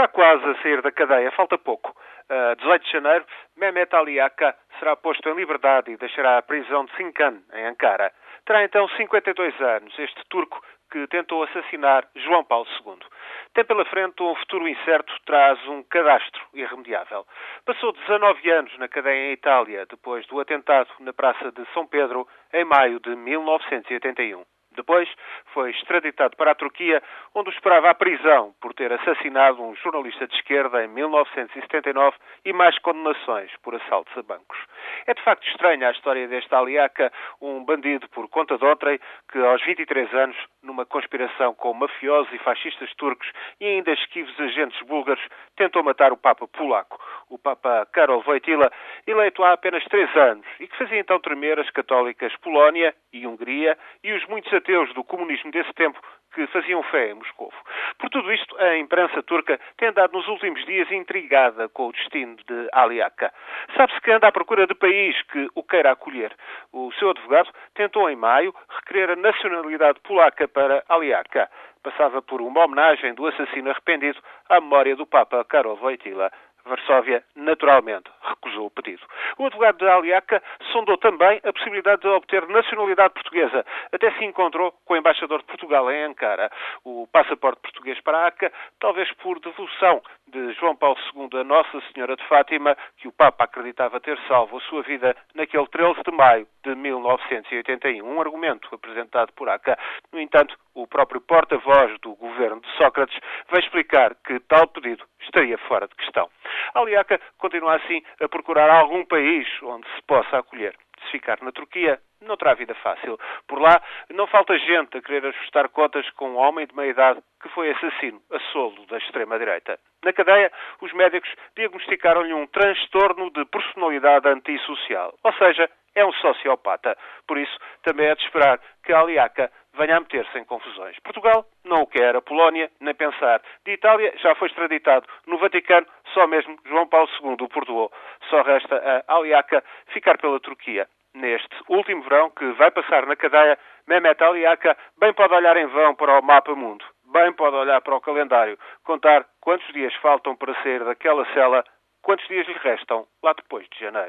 Está quase a sair da cadeia, falta pouco. A 18 de janeiro, Mehmet Ali Aka será posto em liberdade e deixará a prisão de Sincan, em Ankara. Terá então 52 anos, este turco que tentou assassinar João Paulo II. Tem pela frente um futuro incerto, traz um cadastro irremediável. Passou 19 anos na cadeia em Itália, depois do atentado na Praça de São Pedro, em maio de 1981. Depois foi extraditado para a Turquia, onde o esperava a prisão por ter assassinado um jornalista de esquerda em 1979 e mais condenações por assaltos a bancos. É de facto estranha a história deste Aliaca, um bandido por conta de outrem que aos 23 anos, numa conspiração com mafiosos e fascistas turcos e ainda esquivos agentes búlgaros, tentou matar o Papa polaco, o Papa Karol Wojtyla, eleito há apenas três anos e que fazia então tremer as católicas Polónia e Hungria e os muitos ateus do comunismo desse tempo que faziam fé em Moscou. Por tudo isto, a imprensa turca tem andado nos últimos dias intrigada com o destino de Ali Aka. Sabe-se que anda à procura de país que o queira acolher. O seu advogado tentou em maio requerer a nacionalidade polaca para Ali Aka. Passava por uma homenagem do assassino arrependido à memória do Papa Karol Wojtyla. Varsóvia, naturalmente, recusou o pedido. O advogado de Aliaca sondou também a possibilidade de obter nacionalidade portuguesa. Até se encontrou com o embaixador de Portugal em Ankara. O passaporte português para ACA, talvez por devoção de João Paulo II a Nossa Senhora de Fátima, que o Papa acreditava ter salvo a sua vida naquele 13 de maio de 1981. Um argumento apresentado por ACA. No entanto, o próprio porta-voz do governo de Sócrates vai explicar que tal pedido estaria fora de questão. A Aliaca continua assim a procurar algum país onde se possa acolher. Se ficar na Turquia, não terá vida fácil. Por lá, não falta gente a querer ajustar contas com um homem de meia idade que foi assassino a solo da extrema-direita. Na cadeia, os médicos diagnosticaram-lhe um transtorno de personalidade antissocial, ou seja, é um sociopata. Por isso, também é de esperar que a Aliaca venha a meter-se em confusões. Portugal não o quer, a Polónia nem pensar. De Itália já foi extraditado. No Vaticano, só mesmo João Paulo II o perdoou. Só resta a Aliaca ficar pela Turquia. Neste último verão, que vai passar na cadeia, Mehmet Aliaca bem pode olhar em vão para o mapa mundo. Bem pode olhar para o calendário, contar quantos dias faltam para sair daquela cela, quantos dias lhe restam lá depois de janeiro.